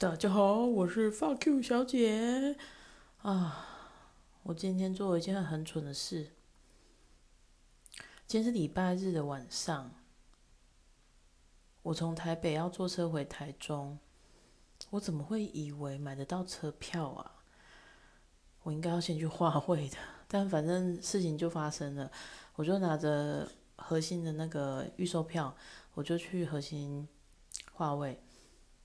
大家好，我是 Fuck you 小姐啊！我今天做了一件很蠢的事。今天是礼拜日的晚上，我从台北要坐车回台中，我怎么会以为买得到车票啊？我应该要先去化会的，但反正事情就发生了，我就拿着核心的那个预售票，我就去核心化位。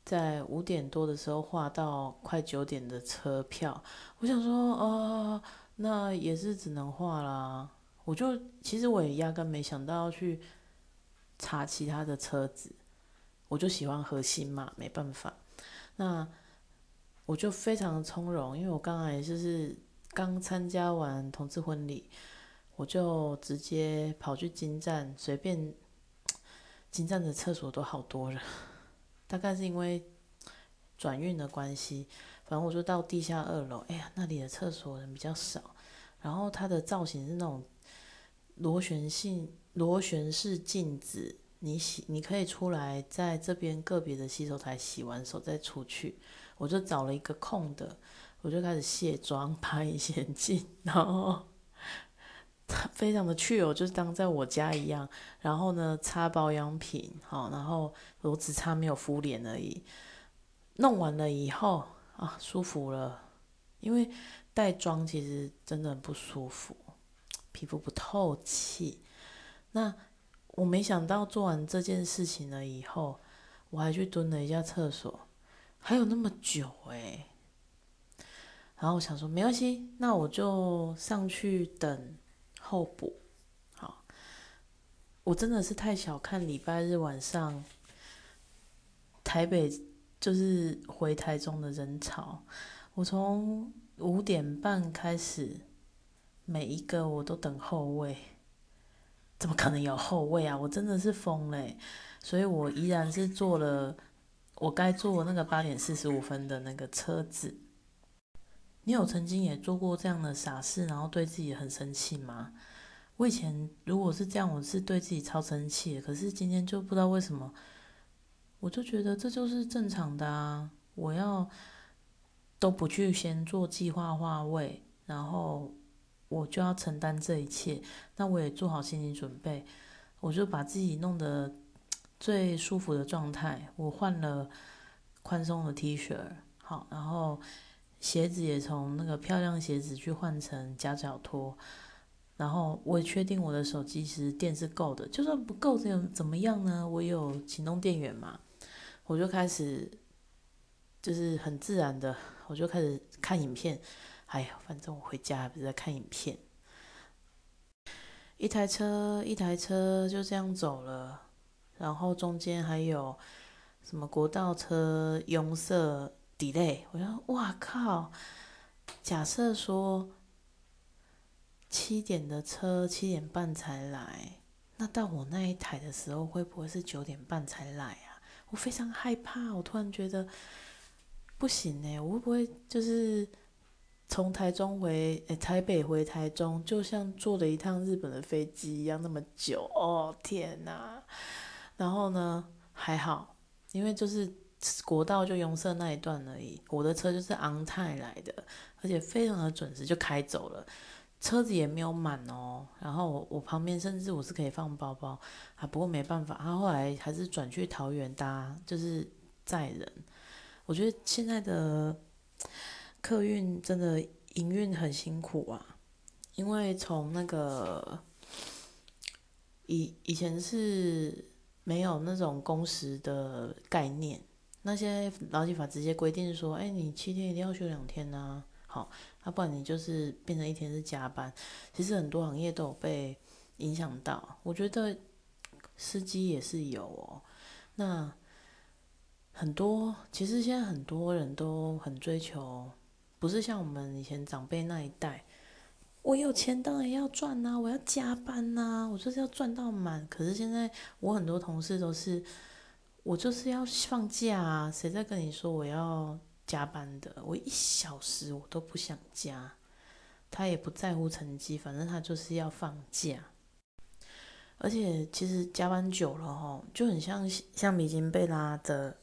在五点多的时候画到快九点的车票，我想说，哦，那也是只能画啦。我就其实我也压根没想到要去查其他的车子，我就喜欢核心嘛，没办法。那我就非常从容，因为我刚才就是刚参加完同志婚礼，我就直接跑去金站，随便 金站的厕所都好多人。大概是因为转运的关系，反正我就到地下二楼。哎呀，那里的厕所人比较少，然后它的造型是那种螺旋性、螺旋式镜子，你洗你可以出来，在这边个别的洗手台洗完手再出去。我就找了一个空的，我就开始卸妆、拍一些镜，然后非常的去哦，就是当在我家一样。然后呢，擦保养品，好，然后。我只差没有敷脸而已，弄完了以后啊，舒服了。因为带妆其实真的很不舒服，皮肤不透气。那我没想到做完这件事情了以后，我还去蹲了一下厕所，还有那么久哎。然后我想说没关系，那我就上去等候补。好，我真的是太小看礼拜日晚上。台北就是回台中的人潮，我从五点半开始，每一个我都等后位，怎么可能有后位啊？我真的是疯嘞！所以我依然是坐了我该坐那个八点四十五分的那个车子。你有曾经也做过这样的傻事，然后对自己很生气吗？我以前如果是这样，我是对自己超生气，可是今天就不知道为什么。我就觉得这就是正常的啊！我要都不去先做计划化位，然后我就要承担这一切。那我也做好心理准备，我就把自己弄得 最舒服的状态。我换了宽松的 T 恤，好，然后鞋子也从那个漂亮鞋子去换成夹脚拖。然后我确定我的手机其实电是够的，就算不够怎怎么样呢？我有行动电源嘛。我就开始，就是很自然的，我就开始看影片。哎呀，反正我回家不是在看影片。一台车一台车就这样走了，然后中间还有什么国道车拥塞 delay。我说哇靠！假设说七点的车七点半才来，那到我那一台的时候会不会是九点半才来啊？我非常害怕，我突然觉得不行哎，我会不会就是从台中回诶台北回台中，就像坐了一趟日本的飞机一样那么久？哦天哪！然后呢，还好，因为就是国道就拥塞那一段而已，我的车就是昂泰来的，而且非常的准时就开走了。车子也没有满哦，然后我旁边甚至我是可以放包包啊，不过没办法，他后来还是转去桃园搭，就是载人。我觉得现在的客运真的营运很辛苦啊，因为从那个以以前是没有那种工时的概念，那些劳基法直接规定说，哎，你七天一定要休两天呐。好，要不然你就是变成一天是加班。其实很多行业都有被影响到，我觉得司机也是有哦。那很多其实现在很多人都很追求，不是像我们以前长辈那一代，我有钱当然要赚呐，我要加班呐，我就是要赚到满。可是现在我很多同事都是，我就是要放假啊，谁在跟你说我要？加班的，我一小时我都不想加，他也不在乎成绩，反正他就是要放假。而且其实加班久了吼，就很像橡皮筋被拉得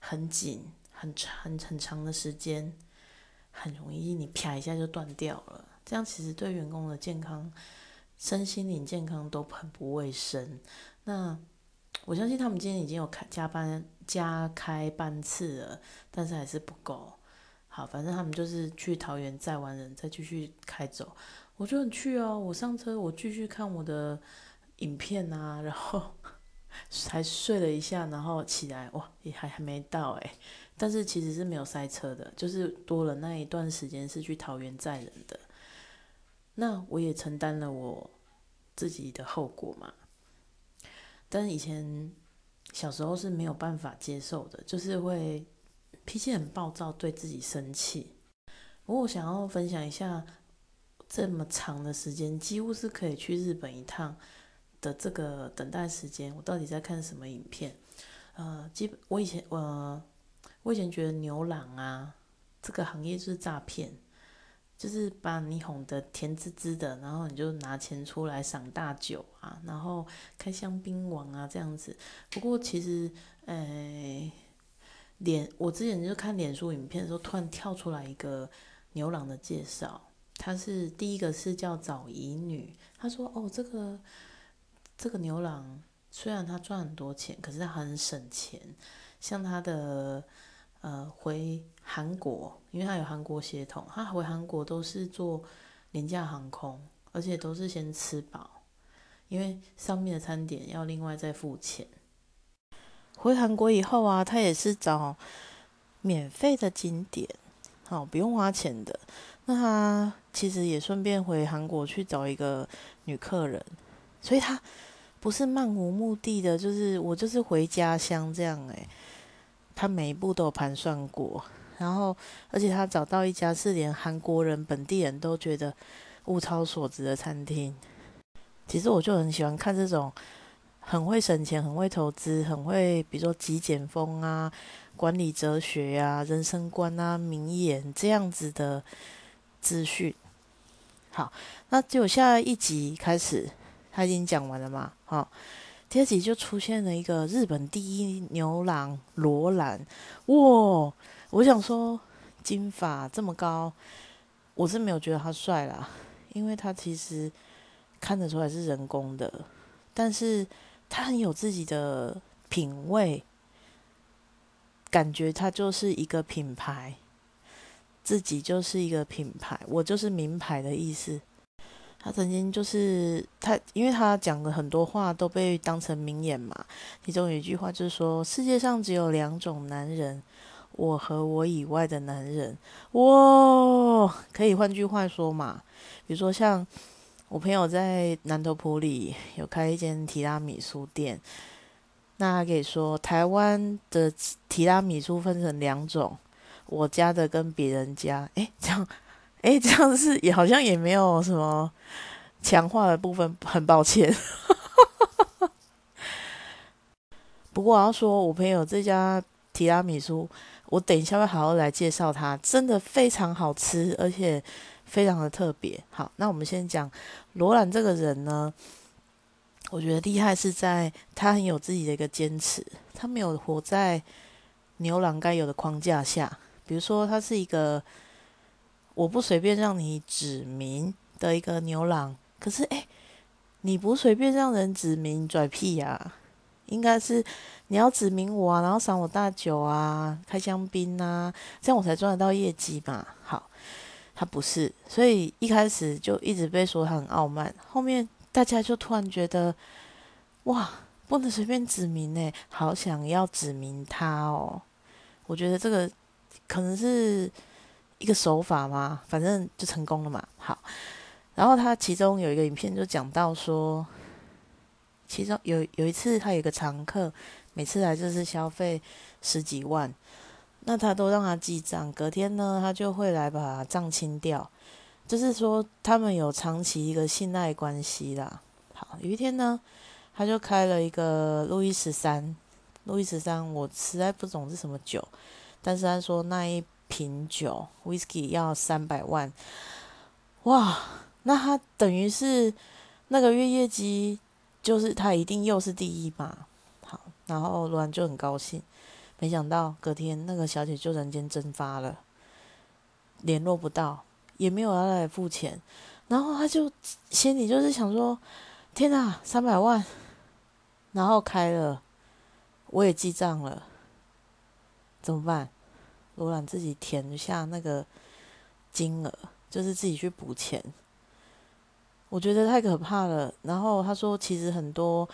很紧很长很长的时间，很容易你啪一下就断掉了。这样其实对员工的健康、身心灵健康都很不卫生。那我相信他们今天已经有开加班加开班次了，但是还是不够。好，反正他们就是去桃园载完人再继续开走。我就很去哦，我上车我继续看我的影片啊，然后。才睡了一下，然后起来，哇，也还还没到哎，但是其实是没有塞车的，就是多了那一段时间是去桃园载人的，那我也承担了我自己的后果嘛。但是以前小时候是没有办法接受的，就是会脾气很暴躁，对自己生气。不过我想要分享一下，这么长的时间，几乎是可以去日本一趟。的这个等待时间，我到底在看什么影片？呃，基本我以前我我以前觉得牛郎啊这个行业就是诈骗，就是把你哄得甜滋滋的，然后你就拿钱出来赏大酒啊，然后开香槟王啊这样子。不过其实，呃，脸我之前就看脸书影片的时候，突然跳出来一个牛郎的介绍，他是第一个是叫早乙女，他说哦这个。这个牛郎虽然他赚很多钱，可是他很省钱。像他的呃回韩国，因为他有韩国血统，他回韩国都是坐廉价航空，而且都是先吃饱，因为上面的餐点要另外再付钱。回韩国以后啊，他也是找免费的景点，好不用花钱的。那他其实也顺便回韩国去找一个女客人，所以他。不是漫无目的的，就是我就是回家乡这样诶，他每一步都有盘算过，然后而且他找到一家是连韩国人本地人都觉得物超所值的餐厅。其实我就很喜欢看这种很会省钱、很会投资、很会比如说极简风啊、管理哲学呀、人生观啊、名言这样子的资讯。好，那就下一集开始。他已经讲完了嘛？好，第二集就出现了一个日本第一牛郎罗兰，哇！我想说，金发这么高，我是没有觉得他帅啦，因为他其实看得出来是人工的，但是他很有自己的品味，感觉他就是一个品牌，自己就是一个品牌，我就是名牌的意思。他曾经就是他，因为他讲的很多话都被当成名言嘛。其中有一句话就是说：“世界上只有两种男人，我和我以外的男人。”哇，可以换句话说嘛？比如说像我朋友在南头埔里有开一间提拉米苏店，那他可以说台湾的提拉米苏分成两种，我家的跟别人家。诶，这样。哎，这样是也好像也没有什么强化的部分，很抱歉。不过我要说，我朋友这家提拉米苏，我等一下会好好来介绍它，真的非常好吃，而且非常的特别。好，那我们先讲罗兰这个人呢，我觉得厉害是在他很有自己的一个坚持，他没有活在牛郎该有的框架下，比如说他是一个。我不随便让你指名的一个牛郎，可是哎，你不随便让人指名拽屁呀？应该是你要指名我啊，然后赏我大酒啊，开香槟啊，这样我才赚得到业绩嘛。好，他不是，所以一开始就一直被说他很傲慢，后面大家就突然觉得，哇，不能随便指名呢，好想要指名他哦。我觉得这个可能是。一个手法嘛，反正就成功了嘛。好，然后他其中有一个影片就讲到说，其中有有一次他有一个常客，每次来就是消费十几万，那他都让他记账，隔天呢他就会来把账清掉，就是说他们有长期一个信赖关系啦。好，有一天呢，他就开了一个路易十三，路易十三我实在不懂是什么酒，但是他说那一。品酒，whisky 要三百万，哇！那他等于是那个月业绩，就是他一定又是第一嘛。好，然后罗兰就很高兴，没想到隔天那个小姐就人间蒸发了，联络不到，也没有要来付钱，然后他就心里就是想说：天哪，三百万，然后开了，我也记账了，怎么办？罗兰自己填一下那个金额，就是自己去补钱。我觉得太可怕了。然后他说，其实很多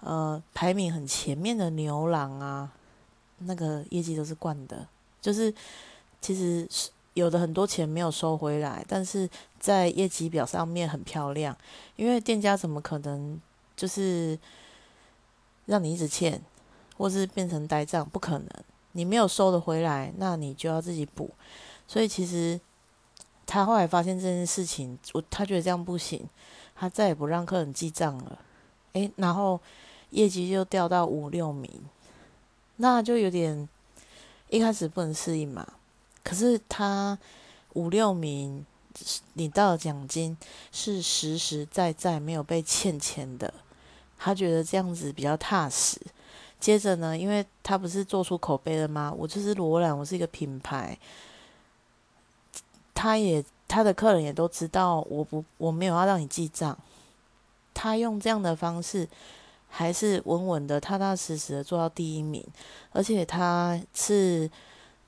呃排名很前面的牛郎啊，那个业绩都是惯的，就是其实有的很多钱没有收回来，但是在业绩表上面很漂亮。因为店家怎么可能就是让你一直欠，或是变成呆账？不可能，你没有收的回来，那你就要自己补。所以其实。他后来发现这件事情，我他觉得这样不行，他再也不让客人记账了。诶，然后业绩就掉到五六名，那就有点一开始不能适应嘛。可是他五六名领到的奖金是实实在在没有被欠钱的，他觉得这样子比较踏实。接着呢，因为他不是做出口碑了吗？我就是罗兰，我是一个品牌。他也，他的客人也都知道，我不，我没有要让你记账。他用这样的方式，还是稳稳的、踏踏实实的做到第一名，而且他是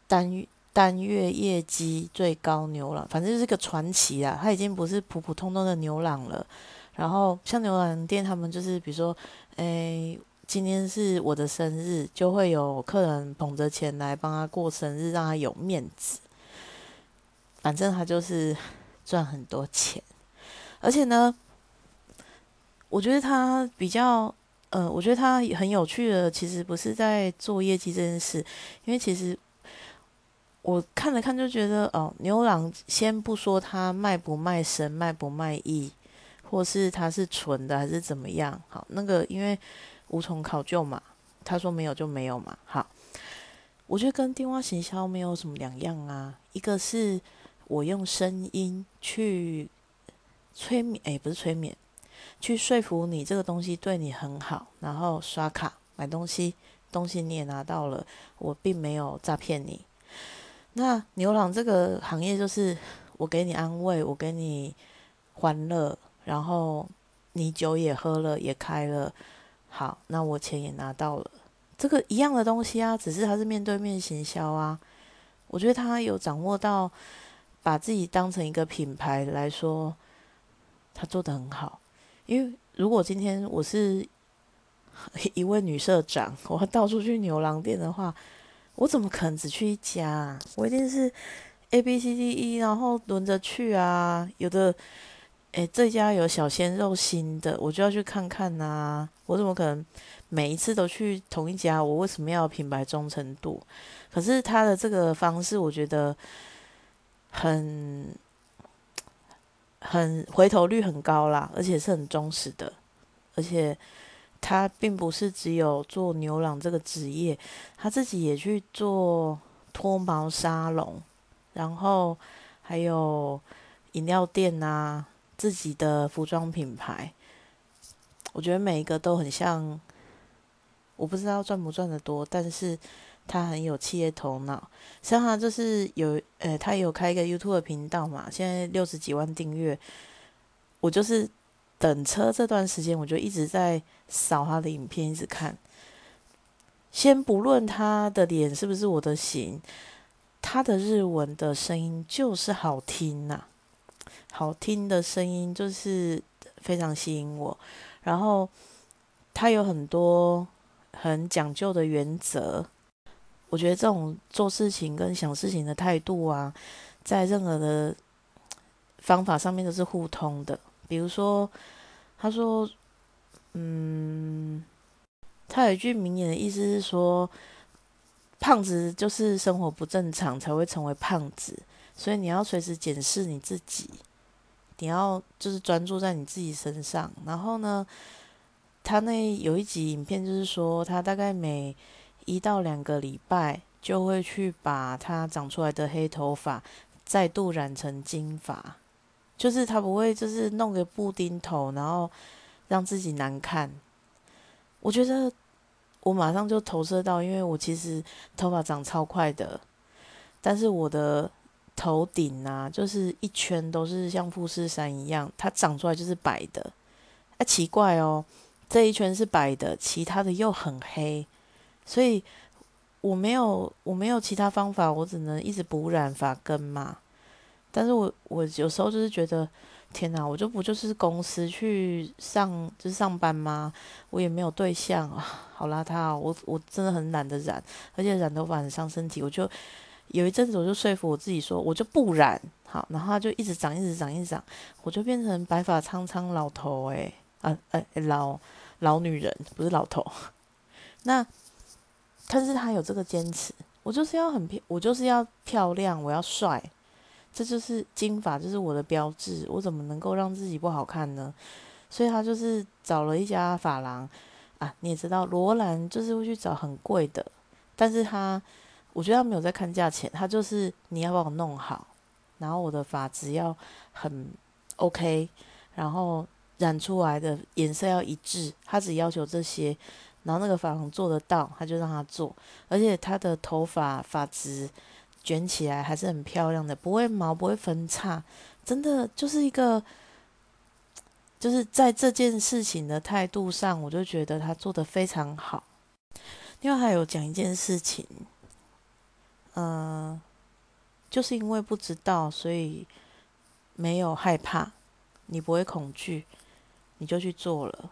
单单月业绩最高牛郎，反正就是个传奇啊！他已经不是普普通通的牛郎了。然后像牛郎店，他们就是比如说，诶，今天是我的生日，就会有客人捧着钱来帮他过生日，让他有面子。反正他就是赚很多钱，而且呢，我觉得他比较，呃，我觉得他很有趣的，其实不是在做业绩这件事，因为其实我看了看就觉得，哦，牛郎先不说他卖不卖身，卖不卖艺，或是他是纯的还是怎么样，好，那个因为无从考究嘛，他说没有就没有嘛，好，我觉得跟电话行销没有什么两样啊，一个是。我用声音去催眠，哎，不是催眠，去说服你这个东西对你很好，然后刷卡买东西，东西你也拿到了，我并没有诈骗你。那牛郎这个行业就是我给你安慰，我给你欢乐，然后你酒也喝了，也开了，好，那我钱也拿到了，这个一样的东西啊，只是他是面对面行销啊，我觉得他有掌握到。把自己当成一个品牌来说，他做的很好。因为如果今天我是 一位女社长，我要到处去牛郎店的话，我怎么可能只去一家？我一定是 A B C D E，然后轮着去啊。有的，诶，这家有小鲜肉新的，我就要去看看呐。我怎么可能每一次都去同一家？我为什么要品牌忠诚度？可是他的这个方式，我觉得。很很回头率很高啦，而且是很忠实的，而且他并不是只有做牛郎这个职业，他自己也去做脱毛沙龙，然后还有饮料店啊，自己的服装品牌，我觉得每一个都很像，我不知道赚不赚得多，但是。他很有企业头脑，像他就是有，呃，他有开一个 YouTube 频道嘛，现在六十几万订阅。我就是等车这段时间，我就一直在扫他的影片，一直看。先不论他的脸是不是我的型，他的日文的声音就是好听呐，好听的声音就是非常吸引我。然后他有很多很讲究的原则。我觉得这种做事情跟想事情的态度啊，在任何的方法上面都是互通的。比如说，他说：“嗯，他有一句名言的意思是说，胖子就是生活不正常才会成为胖子，所以你要随时检视你自己，你要就是专注在你自己身上。然后呢，他那有一集影片就是说，他大概每一到两个礼拜就会去把他长出来的黑头发再度染成金发，就是他不会就是弄个布丁头，然后让自己难看。我觉得我马上就投射到，因为我其实头发长超快的，但是我的头顶啊，就是一圈都是像富士山一样，它长出来就是白的。啊，奇怪哦，这一圈是白的，其他的又很黑，所以我没有我没有其他方法，我只能一直补染发根嘛。但是我我有时候就是觉得。天哪，我就不就是公司去上就是上班吗？我也没有对象啊，好邋遢！我我真的很懒得染，而且染头发很伤身体。我就有一阵子，我就说服我自己说，我就不染好，然后他就一直长，一直长，一直长，我就变成白发苍苍老头诶，啊诶老老女人不是老头。那但是他有这个坚持，我就是要很漂，我就是要漂亮，我要帅。这就是金发，就是我的标志。我怎么能够让自己不好看呢？所以他就是找了一家发廊啊，你也知道，罗兰就是会去找很贵的，但是他，我觉得他没有在看价钱，他就是你要帮我弄好，然后我的发质要很 OK，然后染出来的颜色要一致，他只要求这些，然后那个发廊做得到，他就让他做，而且他的头发发质。卷起来还是很漂亮的，不会毛，不会分叉，真的就是一个，就是在这件事情的态度上，我就觉得他做的非常好。另外还有讲一件事情，嗯，就是因为不知道，所以没有害怕，你不会恐惧，你就去做了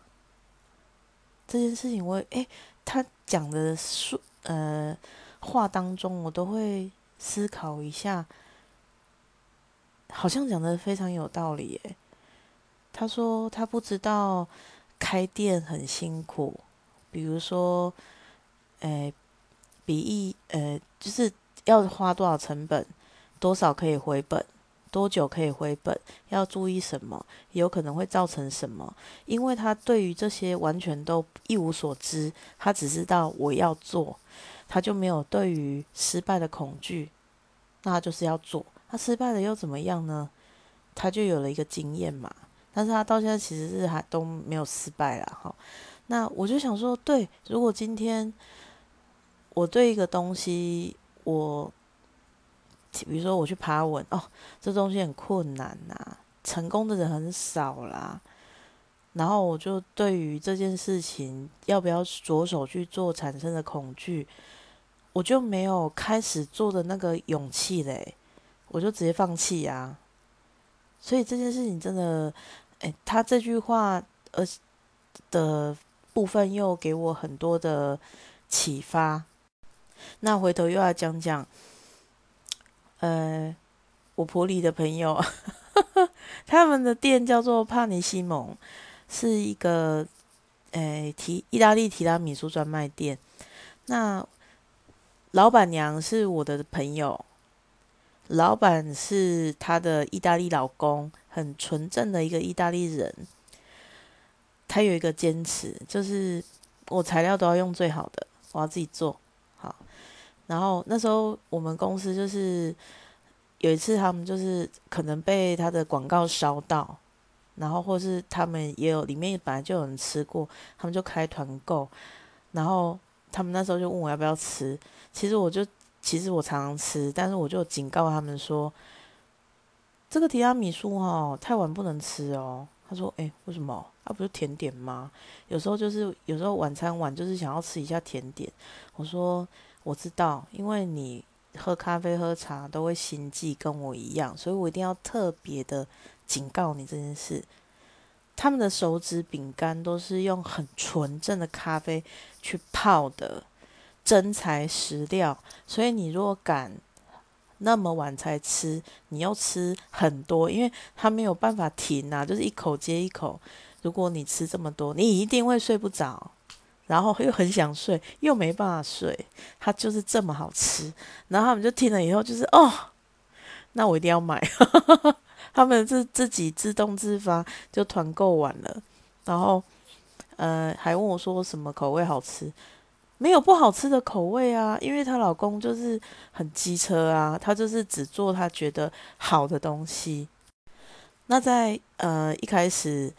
这件事情。我诶，他讲的说呃话当中，我都会。思考一下，好像讲的非常有道理耶。他说他不知道开店很辛苦，比如说，诶，比一呃，就是要花多少成本，多少可以回本，多久可以回本，要注意什么，有可能会造成什么。因为他对于这些完全都一无所知，他只知道我要做。他就没有对于失败的恐惧，那他就是要做。他失败了又怎么样呢？他就有了一个经验嘛。但是他到现在其实是还都没有失败了哈。那我就想说，对，如果今天我对一个东西，我比如说我去爬文哦，这东西很困难呐，成功的人很少啦。然后我就对于这件事情要不要着手去做产生的恐惧。我就没有开始做的那个勇气嘞，我就直接放弃呀。所以这件事情真的，哎，他这句话呃的部分又给我很多的启发。那回头又要讲讲，呃，我婆里的朋友，他们的店叫做帕尼西蒙，是一个诶提意大利提拉米苏专卖店。那老板娘是我的朋友，老板是他的意大利老公，很纯正的一个意大利人。他有一个坚持，就是我材料都要用最好的，我要自己做。然后那时候我们公司就是有一次，他们就是可能被他的广告烧到，然后或是他们也有里面本来就有人吃过，他们就开团购，然后他们那时候就问我要不要吃。其实我就，其实我常常吃，但是我就警告他们说，这个提拉米苏哈太晚不能吃哦。说：“哎，为什么？它不是甜点吗？有时候就是有时候晚餐晚就是想要吃一下甜点。”我说：“我知道，因为你喝咖啡喝茶都会心悸，跟我一样，所以我一定要特别的警告你这件事。他们的手指饼干都是用很纯正的咖啡去泡的。”真材实料，所以你如果敢那么晚才吃，你又吃很多，因为他没有办法停啊，就是一口接一口。如果你吃这么多，你一定会睡不着，然后又很想睡，又没办法睡。它就是这么好吃，然后他们就听了以后就是哦，那我一定要买。他们是自己自动自发就团购完了，然后呃还问我说什么口味好吃。没有不好吃的口味啊，因为她老公就是很机车啊，他就是只做他觉得好的东西。那在呃一开始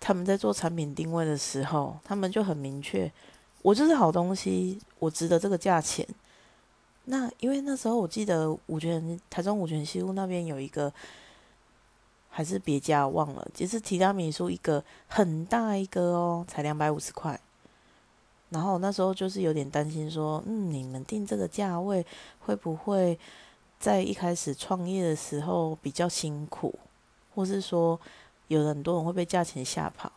他们在做产品定位的时候，他们就很明确，我就是好东西，我值得这个价钱。那因为那时候我记得五泉台中五泉西路那边有一个，还是别家忘了，其实提拉米苏一个很大一个哦，才两百五十块。然后那时候就是有点担心说，嗯，你们定这个价位会不会在一开始创业的时候比较辛苦，或是说有很多人会被价钱吓跑？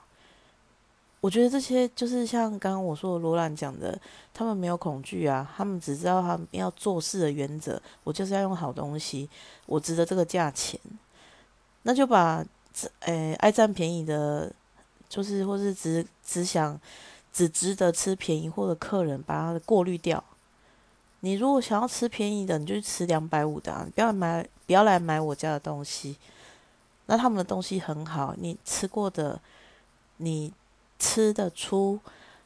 我觉得这些就是像刚刚我说的罗兰讲的，他们没有恐惧啊，他们只知道他们要做事的原则。我就是要用好东西，我值得这个价钱，那就把诶爱占便宜的，就是或是只只想只值得吃便宜货的客人，把它过滤掉。你如果想要吃便宜的，你就去吃两百五的，啊，不要买不要来买我家的东西。那他们的东西很好，你吃过的，你。吃得出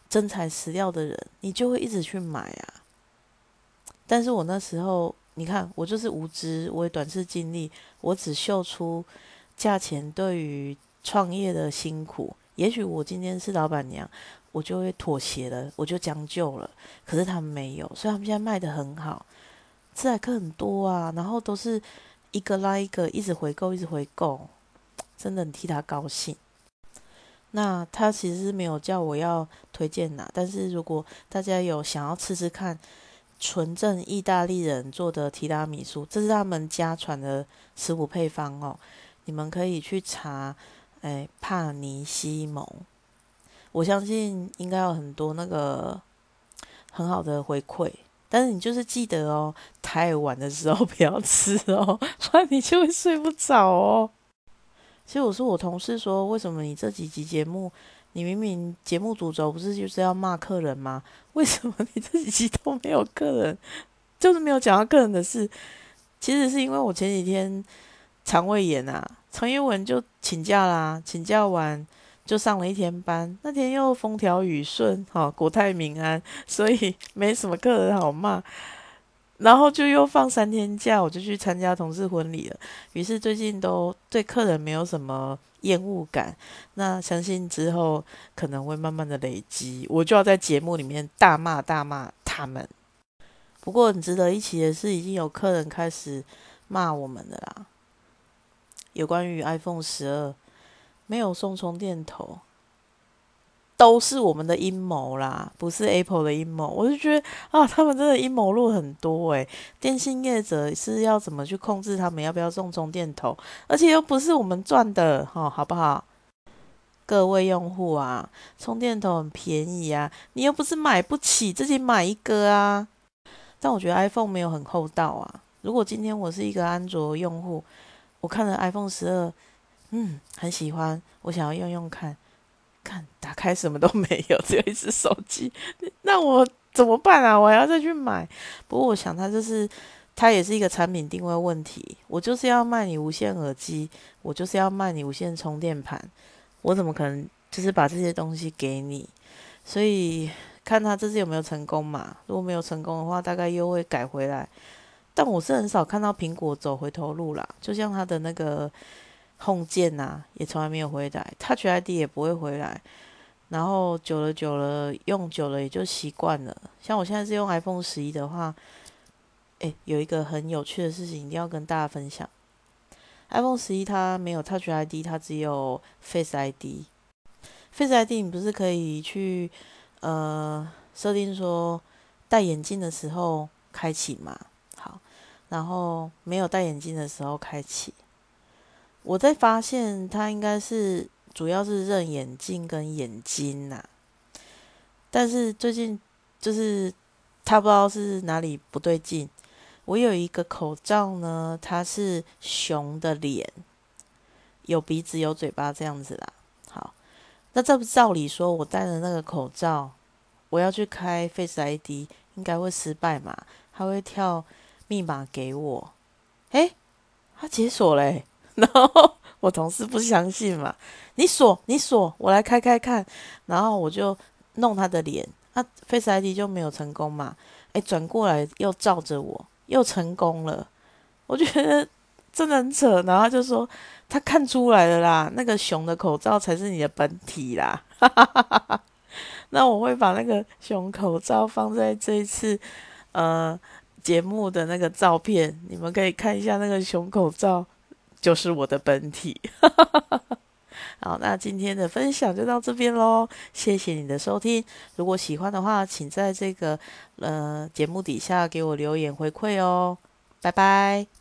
真材实料的人，你就会一直去买啊。但是我那时候，你看，我就是无知，我也短视经历，我只秀出价钱对于创业的辛苦。也许我今天是老板娘，我就会妥协了，我就将就了。可是他们没有，所以他们现在卖的很好，自来客很多啊，然后都是一个拉一个，一直回购，一直回购，真的很替他高兴。那他其实是没有叫我要推荐哪，但是如果大家有想要吃吃看纯正意大利人做的提拉米苏，这是他们家传的食谱配方哦，你们可以去查，哎，帕尼西蒙，我相信应该有很多那个很好的回馈，但是你就是记得哦，太晚的时候不要吃哦，不然你就会睡不着哦。其实我说我同事说，为什么你这几集节目，你明明节目主轴不是就是要骂客人吗？为什么你这几集都没有客人，就是没有讲到客人的事？其实是因为我前几天肠胃炎啊，常英文就请假啦，请假完就上了一天班，那天又风调雨顺，哈，国泰民安，所以没什么客人好骂。然后就又放三天假，我就去参加同事婚礼了。于是最近都对客人没有什么厌恶感。那相信之后可能会慢慢的累积，我就要在节目里面大骂大骂他们。不过很值得一提的是，已经有客人开始骂我们的啦。有关于 iPhone 十二没有送充电头。都是我们的阴谋啦，不是 Apple 的阴谋。我就觉得啊，他们真的阴谋论很多诶。电信业者是要怎么去控制他们要不要送充电头？而且又不是我们赚的，哈，好不好？各位用户啊，充电头很便宜啊，你又不是买不起，自己买一个啊。但我觉得 iPhone 没有很厚道啊。如果今天我是一个安卓用户，我看了 iPhone 十二，嗯，很喜欢，我想要用用看。看，打开什么都没有，只有一只手机。那我怎么办啊？我还要再去买。不过我想，它就是，它也是一个产品定位问题。我就是要卖你无线耳机，我就是要卖你无线充电盘。我怎么可能就是把这些东西给你？所以看他这次有没有成功嘛？如果没有成功的话，大概又会改回来。但我是很少看到苹果走回头路啦，就像他的那个。Home 键呐，也从来没有回来，Touch ID 也不会回来，然后久了久了用久了也就习惯了。像我现在是用 iPhone 十一的话，诶，有一个很有趣的事情一定要跟大家分享。iPhone 十一它没有 Touch ID，它只有 Face ID。Face ID 你不是可以去呃设定说戴眼镜的时候开启嘛？好，然后没有戴眼镜的时候开启。我在发现，它应该是主要是认眼镜跟眼睛呐，但是最近就是他不知道是哪里不对劲。我有一个口罩呢，它是熊的脸，有鼻子有嘴巴这样子啦。好，那照照理说，我戴的那个口罩，我要去开 Face ID，应该会失败嘛？他会跳密码给我，诶，他解锁嘞。然后我同事不相信嘛，你锁你锁，我来开开看。然后我就弄他的脸，那 Face ID 就没有成功嘛。哎，转过来又照着我，又成功了。我觉得真的很扯。然后就说他看出来了啦，那个熊的口罩才是你的本体啦。哈哈哈哈那我会把那个熊口罩放在这一次呃节目的那个照片，你们可以看一下那个熊口罩，就是我的本体。好，那今天的分享就到这边喽，谢谢你的收听。如果喜欢的话，请在这个呃节目底下给我留言回馈哦，拜拜。